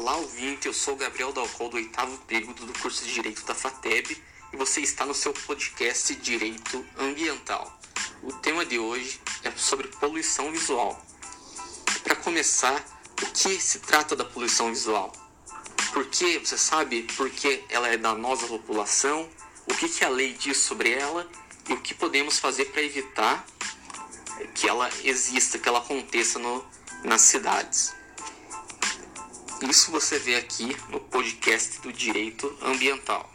Olá, ouvinte, eu sou Gabriel Dalcol, do oitavo período do curso de Direito da FATEB e você está no seu podcast Direito Ambiental. O tema de hoje é sobre poluição visual. Para começar, o que se trata da poluição visual? Por que, você sabe por que ela é danosa à população? O que, que a lei diz sobre ela? E o que podemos fazer para evitar que ela exista, que ela aconteça no, nas cidades? Isso você vê aqui no podcast do Direito Ambiental.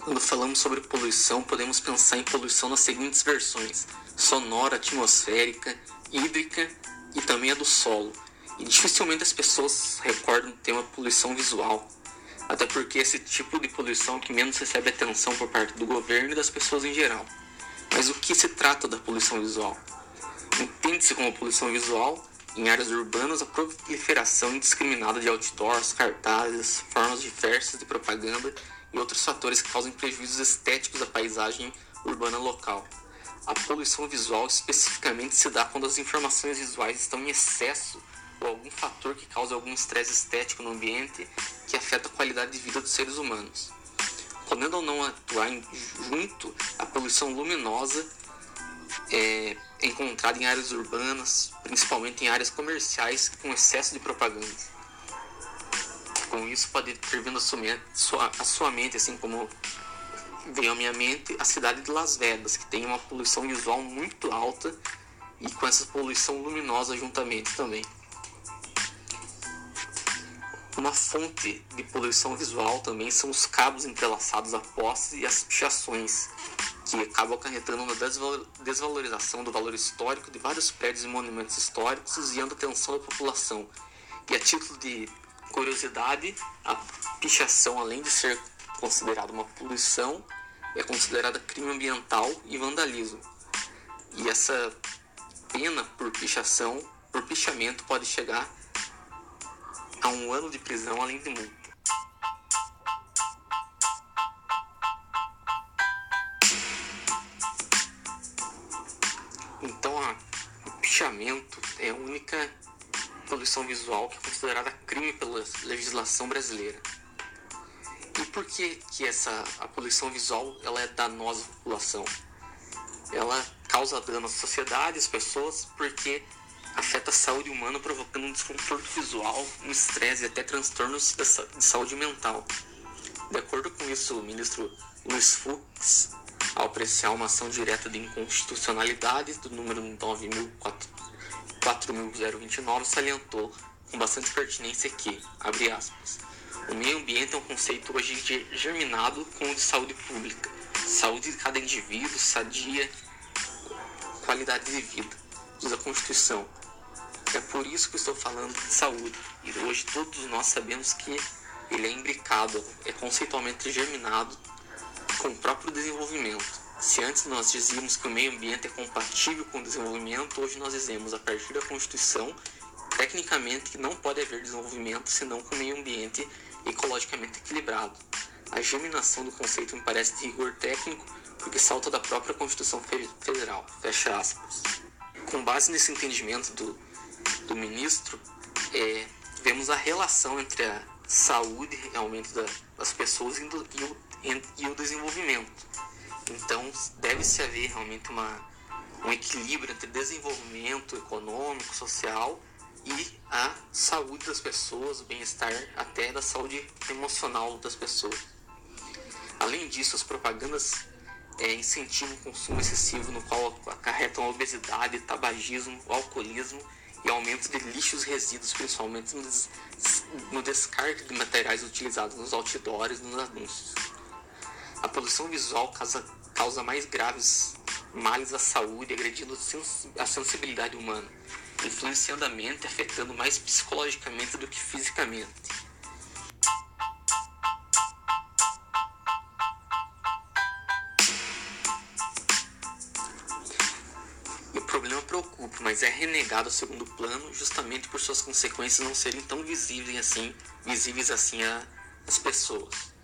Quando falamos sobre poluição, podemos pensar em poluição nas seguintes versões: sonora, atmosférica, hídrica e também a do solo. E dificilmente as pessoas recordam o tema poluição visual, até porque esse tipo de poluição que menos recebe atenção por parte do governo e das pessoas em geral. Mas o que se trata da poluição visual? Entende-se como poluição visual em áreas urbanas a proliferação indiscriminada de outdoors, cartazes, formas diversas de propaganda e outros fatores que causam prejuízos estéticos à paisagem urbana local. A poluição visual especificamente se dá quando as informações visuais estão em excesso ou algum fator que causa algum estresse estético no ambiente que afeta a qualidade de vida dos seres humanos. Podendo ou não atuar em, junto, a poluição luminosa é encontrada em áreas urbanas, principalmente em áreas comerciais com excesso de propaganda. Com isso pode ter vindo sua, a sua mente, assim como veio à minha mente, a cidade de Las Vegas, que tem uma poluição visual muito alta e com essa poluição luminosa juntamente também. Uma fonte de poluição visual também são os cabos entrelaçados a postes e as pichações, que acabam acarretando na desvalorização do valor histórico de vários prédios e monumentos históricos, desviando a atenção da população. E a título de curiosidade, a pichação, além de ser considerada uma poluição, é considerada crime ambiental e vandalismo. E essa pena por pichação, por pichamento, pode chegar a um ano de prisão além de multa. Então, o pichamento é a única poluição visual que é considerada crime pela legislação brasileira. E por que, que essa a poluição visual ela é danosa à população? Ela causa dano à sociedade, às pessoas, porque afeta a saúde humana, provocando um desconforto visual, um estresse e até transtornos de saúde mental. De acordo com isso, o ministro Luiz Fux, ao apreciar uma ação direta de inconstitucionalidade do número 9029, salientou com bastante pertinência que, abre aspas, o meio ambiente é um conceito hoje germinado com o de saúde pública, saúde de cada indivíduo, sadia, qualidade de vida, diz a Constituição, é por isso que estou falando de saúde. E hoje todos nós sabemos que ele é imbricado, é conceitualmente germinado com o próprio desenvolvimento. Se antes nós dizíamos que o meio ambiente é compatível com o desenvolvimento, hoje nós dizemos, a partir da Constituição, tecnicamente que não pode haver desenvolvimento senão com o meio ambiente ecologicamente equilibrado. A germinação do conceito me parece de rigor técnico porque salta da própria Constituição Federal. Fecha aspas. Com base nesse entendimento do, do ministro, é, vemos a relação entre a saúde realmente da, das pessoas e, do, e, o, e o desenvolvimento. Então, deve-se haver realmente uma, um equilíbrio entre desenvolvimento econômico, social e a saúde das pessoas, o bem-estar até da saúde emocional das pessoas. Além disso, as propagandas é, incentivam o consumo excessivo, no qual acarretam a obesidade, tabagismo, alcoolismo e aumento de lixos resíduos, principalmente no, des no descarte de materiais utilizados nos outdoors e nos anúncios. A poluição visual causa, causa mais graves males à saúde, agredindo a sensibilidade humana, influenciando a mente afetando mais psicologicamente do que fisicamente. Mas é renegado ao segundo plano justamente por suas consequências não serem tão visíveis assim, visíveis assim às pessoas.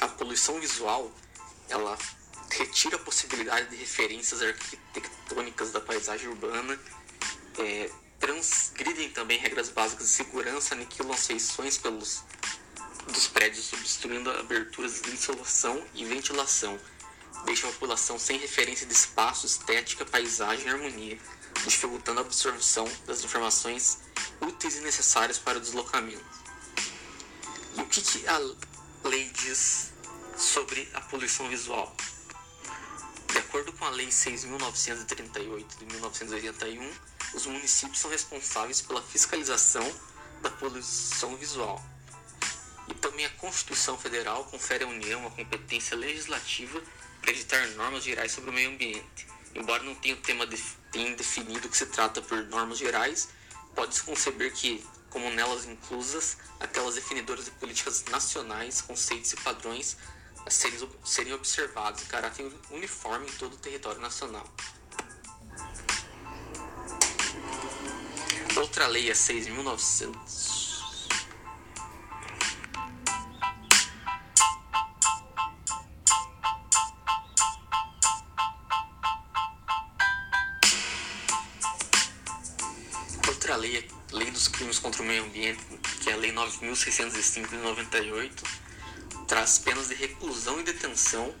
A poluição visual ela retira a possibilidade de referências arquitetônicas da paisagem urbana, é, transgridem também regras básicas de segurança, aniquilam as feições pelos dos prédios, obstruindo aberturas de insolação e ventilação, deixa a população sem referência de espaço, estética, paisagem e harmonia, dificultando a absorção das informações úteis e necessárias para o deslocamento. E o que, que a lei diz sobre a poluição visual? De acordo com a Lei 6.938 de 1981, os municípios são responsáveis pela fiscalização da poluição visual. E também a Constituição Federal confere à União a competência legislativa para editar normas gerais sobre o meio ambiente. Embora não tenha o tema de, definido que se trata por normas gerais, pode-se conceber que, como nelas inclusas, aquelas definidoras de políticas nacionais, conceitos e padrões a serem, serem observados em caráter uniforme em todo o território nacional. Outra lei é 6.900 dos Crimes contra o Meio Ambiente, que é a Lei 9.605 de 98, traz penas de reclusão e detenção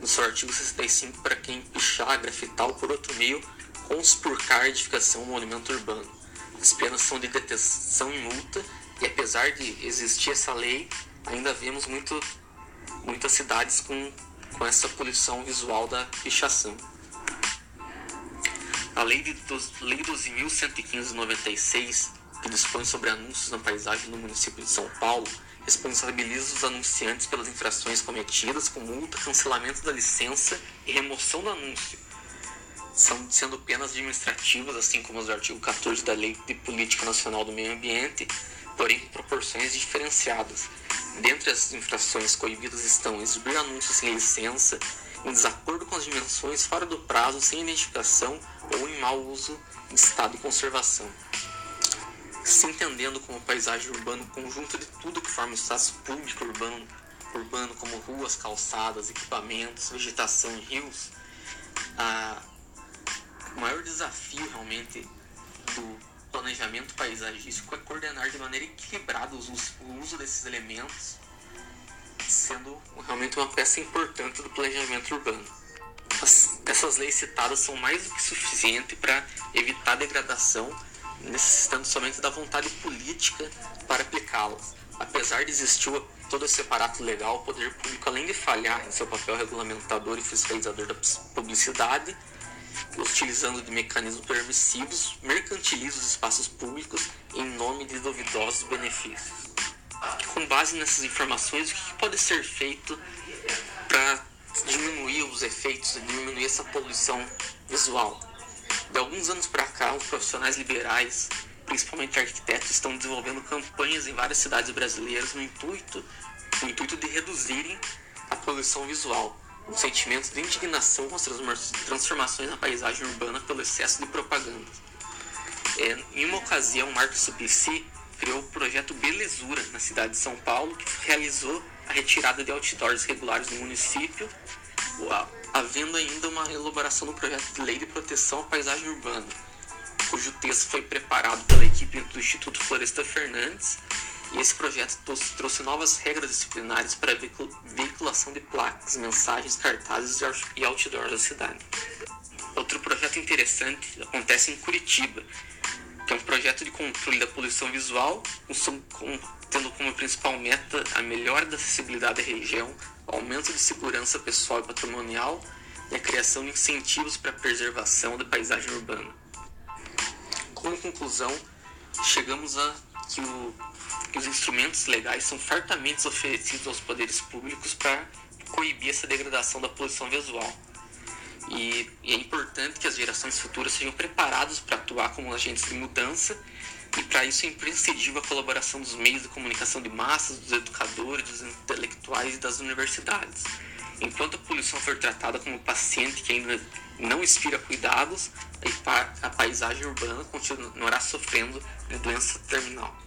no seu artigo 65 para quem pichar, grafitar ou por outro meio conspurcar a edificação ou monumento urbano. As penas são de detenção e multa, e apesar de existir essa lei, ainda vemos muito, muitas cidades com, com essa poluição visual da pichação. A Lei, de, lei 12.115 de 96, que dispõe sobre anúncios na paisagem no município de São Paulo, responsabiliza os anunciantes pelas infrações cometidas com multa, cancelamento da licença e remoção do anúncio, são sendo penas administrativas, assim como os do artigo 14 da Lei de Política Nacional do Meio Ambiente, porém com proporções diferenciadas. Dentre as infrações coibidas estão exibir anúncios sem licença, em desacordo com as dimensões, fora do prazo, sem identificação ou em mau uso em estado de conservação. Se entendendo como paisagem urbana conjunto de tudo que forma o espaço público urbano, urbano como ruas, calçadas, equipamentos, vegetação rios, a, o maior desafio realmente do planejamento paisagístico é coordenar de maneira equilibrada o uso desses elementos sendo realmente uma peça importante do planejamento urbano. As, essas leis citadas são mais do que suficientes para evitar degradação, necessitando somente da vontade política para aplicá-las. Apesar de existir todo esse aparato legal, o poder público, além de falhar em seu papel regulamentador e fiscalizador da publicidade, utilizando de mecanismos permissivos, mercantiliza os espaços públicos em nome de duvidosos benefícios com base nessas informações, o que pode ser feito para diminuir os efeitos, diminuir essa poluição visual? De alguns anos para cá, os profissionais liberais, principalmente arquitetos, estão desenvolvendo campanhas em várias cidades brasileiras no intuito, no intuito de reduzirem a poluição visual, um sentimento de indignação com as transformações na paisagem urbana pelo excesso de propaganda. É, em uma ocasião, Marcos Suplicy criou o projeto Belezura na cidade de São Paulo, que realizou a retirada de outdoors regulares no município, havendo ainda uma elaboração do projeto de lei de proteção à paisagem urbana, cujo texto foi preparado pela equipe do Instituto Floresta Fernandes, e esse projeto trouxe novas regras disciplinares para a veiculação de placas, mensagens, cartazes e outdoors da cidade. Outro projeto interessante acontece em Curitiba, que é um projeto de controle da poluição visual, tendo como principal meta a melhora da acessibilidade da região, o aumento de segurança pessoal e patrimonial e a criação de incentivos para a preservação da paisagem urbana. Como conclusão, chegamos a que, o, que os instrumentos legais são fartamente oferecidos aos poderes públicos para coibir essa degradação da poluição visual e, e é importante que as gerações futuras sejam preparadas para atuar como agentes de mudança e para isso é imprescindível a colaboração dos meios de comunicação de massas, dos educadores, dos intelectuais e das universidades. Enquanto a poluição for tratada como paciente que ainda não inspira cuidados, a paisagem urbana continuará sofrendo de doença terminal.